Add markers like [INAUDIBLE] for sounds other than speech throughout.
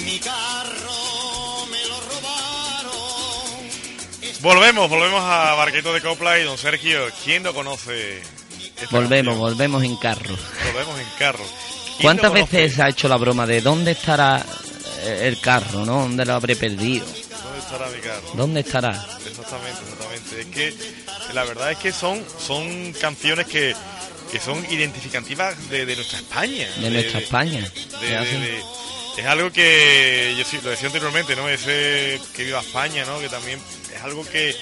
cbp.gov/careers. Volvemos, volvemos a Barquito de Copla y don Sergio, ¿quién no conoce? Volvemos, canción? volvemos en carro. Volvemos en carro. ¿Quién ¿Cuántas veces ha hecho la broma de dónde estará eh, el carro, no? ¿Dónde lo habré perdido? ¿Dónde estará mi carro? ¿Dónde estará? Exactamente, exactamente. Es que la verdad es que son, son canciones que, que son identificativas de, de nuestra España. De nuestra España. de- Es algo que yo sí, lo decía anteriormente, ¿no? Ese que viva España, ¿no? Que también es algo que,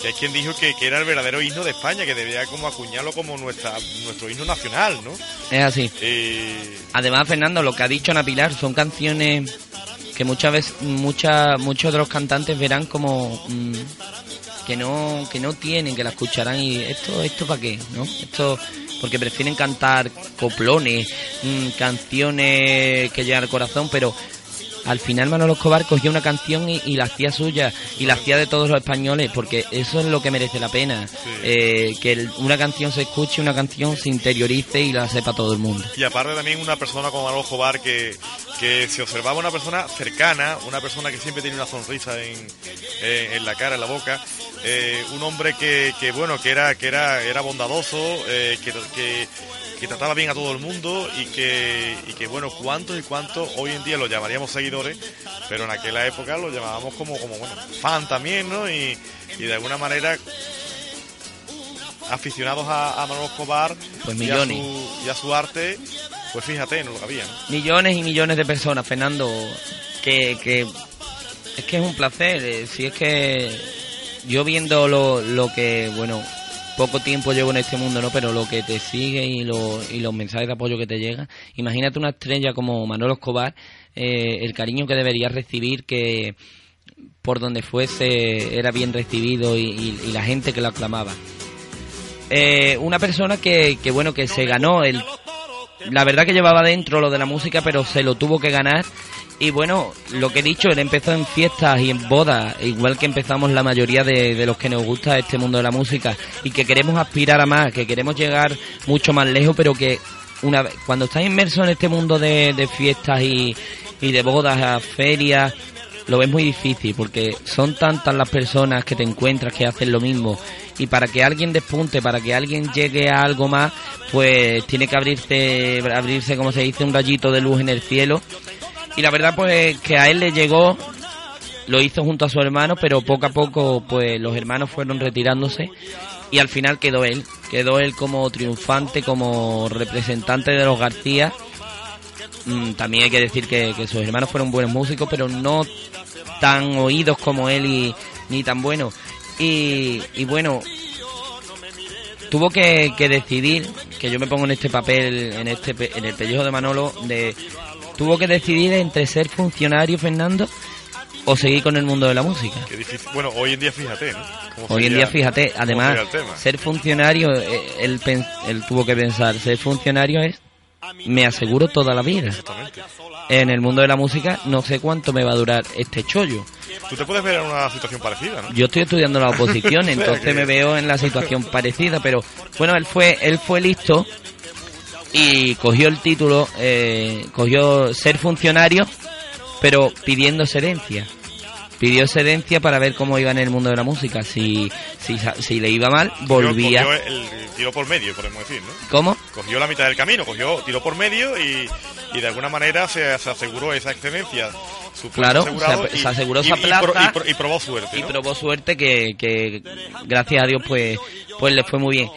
que hay quien dijo que, que era el verdadero himno de España, que debía como acuñarlo como nuestra, nuestro himno nacional, ¿no? Es así. Eh, Además, Fernando, lo que ha dicho Ana Pilar son canciones que muchas veces, muchas, muchos de los cantantes verán como mm, que no, que no tienen, que la escucharán y esto, esto para qué, ¿no? Esto porque prefieren cantar coplones, mm, canciones que llegan al corazón, pero al final Manolo Escobar cogió una canción y, y la hacía suya y la hacía de todos los españoles porque eso es lo que merece la pena Eh, que el- una canción se escuche una canción se interiorice y la sepa todo el mundo y aparte también una persona como Manolo Jobar que, que se observaba una persona cercana, una persona que siempre tiene una sonrisa en, eh, en la cara, en la boca, eh, un hombre que, que bueno, que era, que era, era bondadoso, eh, que, que, que trataba bien a todo el mundo y que, y que bueno, cuántos y cuántos hoy en día lo llamaríamos seguidores, pero en aquella época lo llamábamos como, como bueno, fan también, ¿no? Y, y de alguna manera aficionados a, a Manolo Escobar Pues y, a su, y a su arte, pues fíjate, no lo que había, ¿no? millones y millones de personas Fernando que, que es que es un placer eh, si es que yo viendo lo, lo que bueno poco tiempo llevo en este mundo no pero lo que te sigue y, lo, y los mensajes de apoyo que te llegan imagínate una estrella como Manolo Escobar eh, el cariño que debería recibir que por donde fuese era bien recibido y, y- y la gente que lo aclamaba. Eh, una persona que, que bueno que se ganó el la verdad que llevaba dentro lo de la música, pero se lo tuvo que ganar. Y bueno, lo que he dicho, él empezó en fiestas y en bodas, igual que empezamos la mayoría de, de los que nos gusta este mundo de la música y que queremos aspirar a más, que queremos llegar mucho más lejos, pero que una vez, cuando estás inmerso en este mundo de, de fiestas y, y de bodas, a ferias, lo ves muy difícil porque son tantas las personas que te encuentras que hacen lo mismo y para que alguien despunte, para que alguien llegue a algo más, pues tiene que abrirse, abrirse como se dice, un rayito de luz en el cielo. Y la verdad pues que a él le llegó, lo hizo junto a su hermano, pero poco a poco pues los hermanos fueron retirándose y al final quedó él, quedó él como triunfante, como representante de los García. Mm, también hay que decir que, que sus hermanos fueron buenos músicos, pero no tan oídos como él y ni tan buenos. Y, y bueno, tuvo que, que decidir, que yo me pongo en este papel, en este en el pellejo de Manolo, de tuvo que decidir entre ser funcionario, Fernando, o seguir con el mundo de la música. Qué difícil. Bueno, hoy en día fíjate, ¿no? Hoy en día, fíjate, además, ser funcionario, eh, él, tuvo que pensar, ser funcionario es, me aseguro toda la vida. En el mundo de la música, no sé cuánto me va a durar este chollo. Tú te puedes ver en una situación parecida, ¿no? Yo estoy estudiando la oposición, [LAUGHS] entonces me veo en la situación parecida, pero bueno, él fue, él fue listo y cogió el título, eh, cogió ser funcionario, pero pidiendo excedencia. Pidió excedencia para ver cómo iba en el mundo de la música. Si, si, si le iba mal, volvía. Cogió el, tiró por medio, podemos decir, ¿no? ¿Cómo? Cogió la mitad del camino, cogió, tiró por medio y, y de alguna manera se, se aseguró esa excelencia. Su Claro, asegurado se- y- se aseguró esa y plaza. y pro- y probó suerte. y probó suerte que, que gracias a Dios pues pues le fue muy bien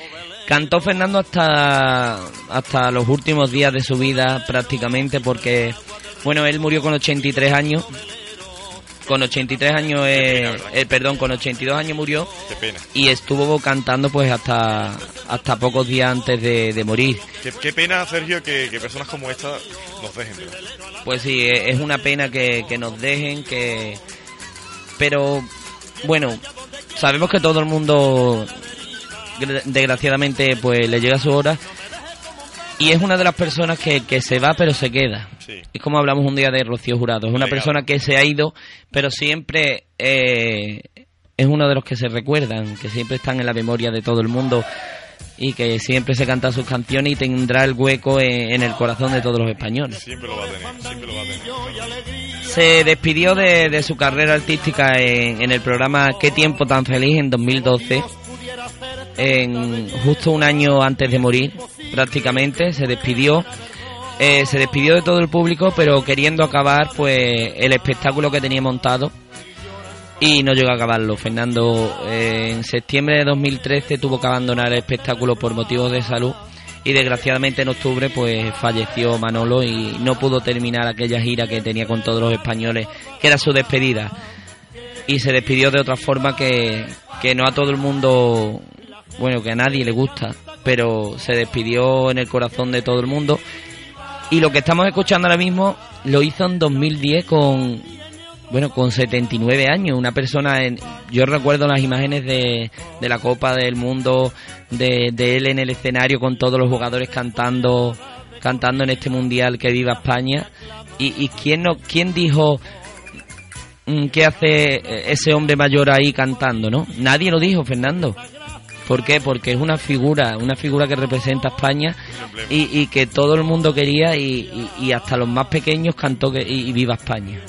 cantó Fernando hasta hasta los últimos días de su vida prácticamente porque bueno él murió con 83 años con 83 años eh, pena, eh, perdón con 82 años murió Qué pena. y estuvo cantando pues hasta hasta pocos días antes de, de morir Qué, qué pena, Sergio, que, que personas como esta nos dejen. ¿verdad? Pues sí, e- es una pena que, que nos dejen, que... Pero, bueno, sabemos que todo el mundo, gra- desgraciadamente, pues le llega su hora. Y es una de las personas que, que se va pero se queda. Sí. Es como hablamos un día de Rocío Jurado. Es una persona que se ha ido, pero siempre eh, es uno de los que se recuerdan, que siempre están en la memoria de todo el mundo y que siempre se canta sus canciones y tendrá el hueco en- en el corazón de todos los españoles. Siempre lo va a tener, siempre lo va a tener. Se despidió de, de su carrera artística en, en el programa Qué tiempo tan feliz en 2012, en justo un año antes de morir, prácticamente se despidió. Eh, se despidió de todo el público, pero queriendo acabar pues el espectáculo que tenía montado y no llegó a acabarlo. Fernando eh, en septiembre de 2013 tuvo que abandonar el espectáculo por motivos de salud y desgraciadamente en octubre pues falleció Manolo y no pudo terminar aquella gira que tenía con todos los españoles, que era su despedida. Y se despidió de otra forma que, que no a todo el mundo, bueno, que a nadie le gusta, pero se despidió en el corazón de todo el mundo. Y lo que estamos escuchando ahora mismo lo hizo en 2010 con, bueno, con 79 años. Una persona, en, yo recuerdo las imágenes de, de la Copa del Mundo, de, él en el escenario con todos los jugadores cantando, cantando en este mundial que viva España. Y, y quién no, quién dijo mm, qué hace ese hombre mayor ahí cantando, ¿no? Nadie lo dijo, Fernando. ¿Por qué? Porque es una figura, una figura que representa a España y, y que todo el mundo quería y, y- y hasta los más pequeños cantó que, y, y viva España.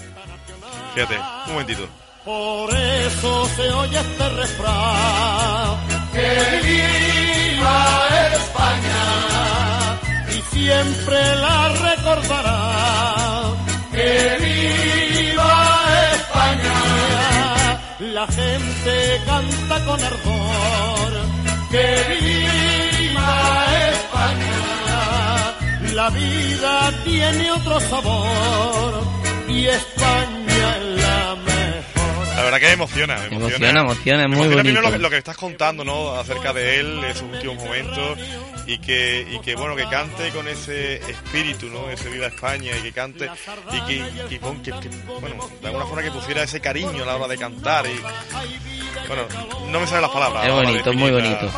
Fíjate, un momentito. Por eso se oye este refrán. Que viva España y siempre la gente canta con ardor. Que viva España. La vida tiene otro sabor y España verdad que me emociona, me emociona. Emociona, emociona, es muy emociona primero bonito. lo que, lo que estás contando, ¿no? Acerca de él, esos últimos momentos y que, y que bueno, que cante con ese espíritu, ¿no? Ese Viva España y que cante y que, y que que- bueno, de alguna forma que pusiera ese cariño a la hora de cantar y, bueno, no me salen las palabras. Es de bonito, muy bonito.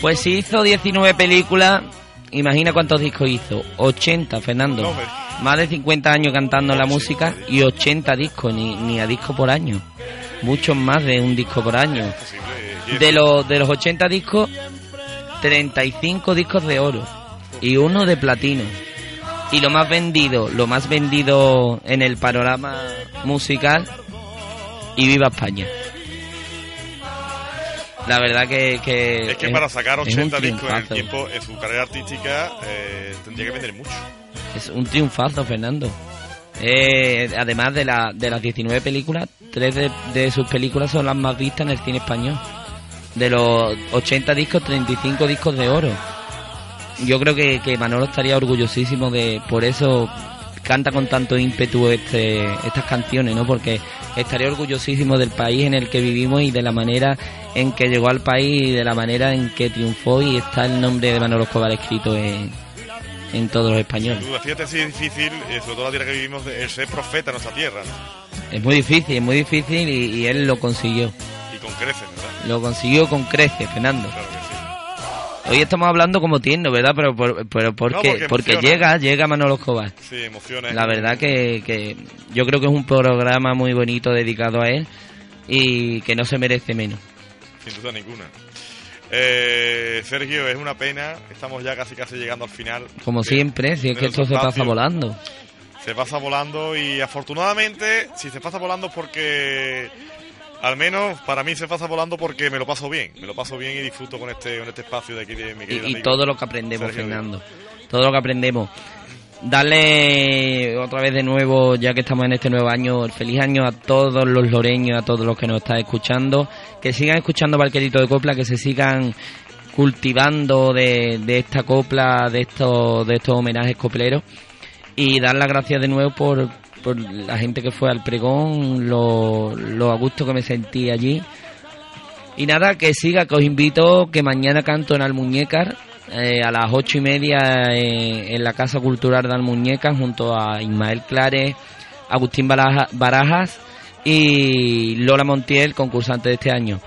Pues si hizo 19 películas, imagina cuántos discos hizo. 80, Fernando. No. Más de 50 años cantando la música y 80 discos, ni, ni a disco por año. Muchos más de un disco por año. De los, de los 80 discos, 35 discos de oro y uno de platino. Y lo más vendido, lo más vendido en el panorama musical, y viva España. La verdad que... que Es que para sacar es un 80 discos en el tiempo, en su carrera artística, eh, tendría que vender mucho. Es un triunfazo, Fernando. Eh, además de, la, de las 19 películas, tres de, sus películas son las más vistas en el cine español. De los 80 discos, 35 discos de oro. Yo creo que, que Manolo estaría orgullosísimo de... Por eso canta con tanto ímpetu este, estas canciones, ¿no? Porque estaría orgullosísimo del país en el que vivimos y de la manera en que llegó al país y de la manera en que triunfó y está el nombre de Manolo Escobar escrito en, en todos los españoles. Sin duda, fíjate si es difícil, eh, sobre todo la tierra que vivimos, el ser profeta en nuestra tierra, ¿no? Es muy difícil, es muy difícil y, y él lo consiguió. Y con creces, ¿verdad? Lo consiguió con creces, Fernando. Claro que sí. Hoy estamos hablando como tierno, ¿verdad? Pero, por- pero porque, porque porque emociona. llega, llega Manolo Escobar. Sí, emociones. La verdad que, que yo creo que es un programa muy bonito dedicado a él y que no se merece menos. Sin duda ninguna. Eh, Sergio, es una pena. Estamos ya casi casi llegando al final. Como siempre, si es que esto se pasa volando. Se pasa volando y afortunadamente, si se pasa volando porque, al menos para mí se pasa volando porque me lo paso bien. Me lo paso bien y disfruto con este, con este espacio de aquí de mi Y, amigo todo lo que aprendemos, Sergio. Fernando. Todo lo que aprendemos. Darle otra vez de nuevo, ya que estamos en este nuevo año, el feliz año a todos los loreños, a todos los que nos están escuchando, que sigan escuchando Barquerito de Copla, que se sigan cultivando de, de esta copla, de estos, de estos homenajes copleros y dar las gracias de nuevo por, por la gente que fue al pregón, lo, lo a gusto que me sentí allí. Y nada, que siga, que os invito, que mañana canto en Almuñécar, eh, a las ocho y media eh, en la Casa Cultural de Almuñécar, junto a Ismael Clares, Agustín Baraja- Barajas y Lola Montiel, concursante de este año.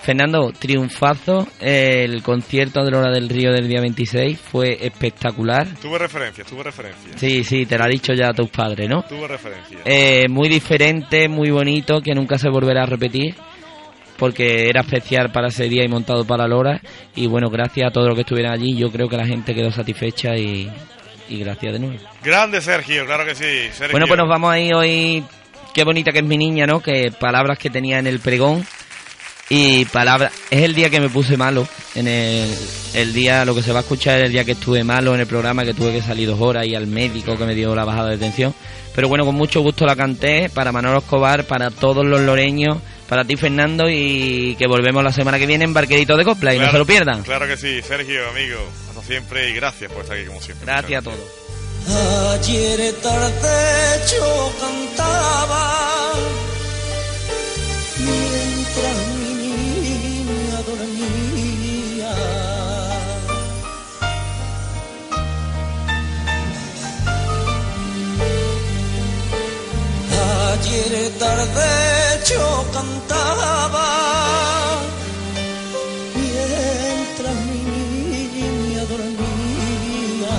Fernando, triunfazo, el concierto de Lola del Río del día 26 fue espectacular. Tuve referencias, tuve referencias. Sí, sí, te lo ha dicho ya tus padres, ¿no? Tuve referencias. Eh, muy diferente, muy bonito, que nunca se volverá a repetir, porque era especial para ese día y montado para Lora. Y bueno, gracias a todos los que estuvieron allí, yo creo que la gente quedó satisfecha y, y gracias de nuevo. Grande Sergio, claro que sí. Sergio. Bueno, pues nos vamos ahí hoy. Qué bonita que es mi niña, ¿no? Que palabras que tenía en el pregón. Y palabras. Es el día que me puse malo. En el, el día, lo que se va a escuchar es el día que estuve malo en el programa, que tuve que salir dos horas y al médico que me dio la bajada de tensión. Pero bueno, con mucho gusto la canté para Manolo Escobar, para todos los loreños, para ti Fernando y que volvemos la semana que viene en Barquerito de Copla y no se lo pierdan. Claro que sí, Sergio, amigo. Hasta siempre y gracias por estar aquí como siempre. Gracias a Muchas todos. Ayer tarde yo cantaba mientras mi niña dormía. Ayer tarde cantaba. Mientras mi niña dormía.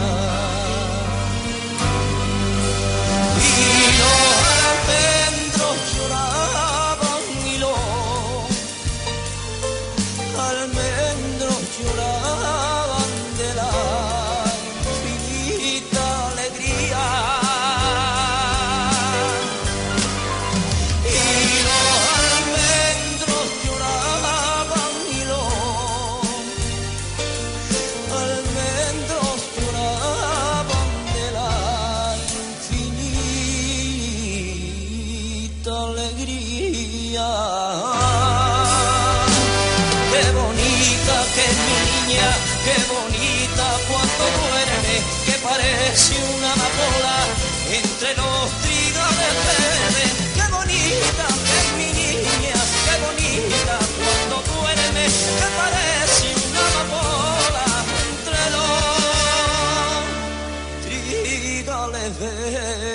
Y los almendros lloraban y los almendros lloraban es mi niña, qué bonita cuando duerme, que parece una amapola entre los trigales verdes. Qué bonita que es mi niña, qué bonita cuando duerme, que parece una amapola entre los trigales verdes.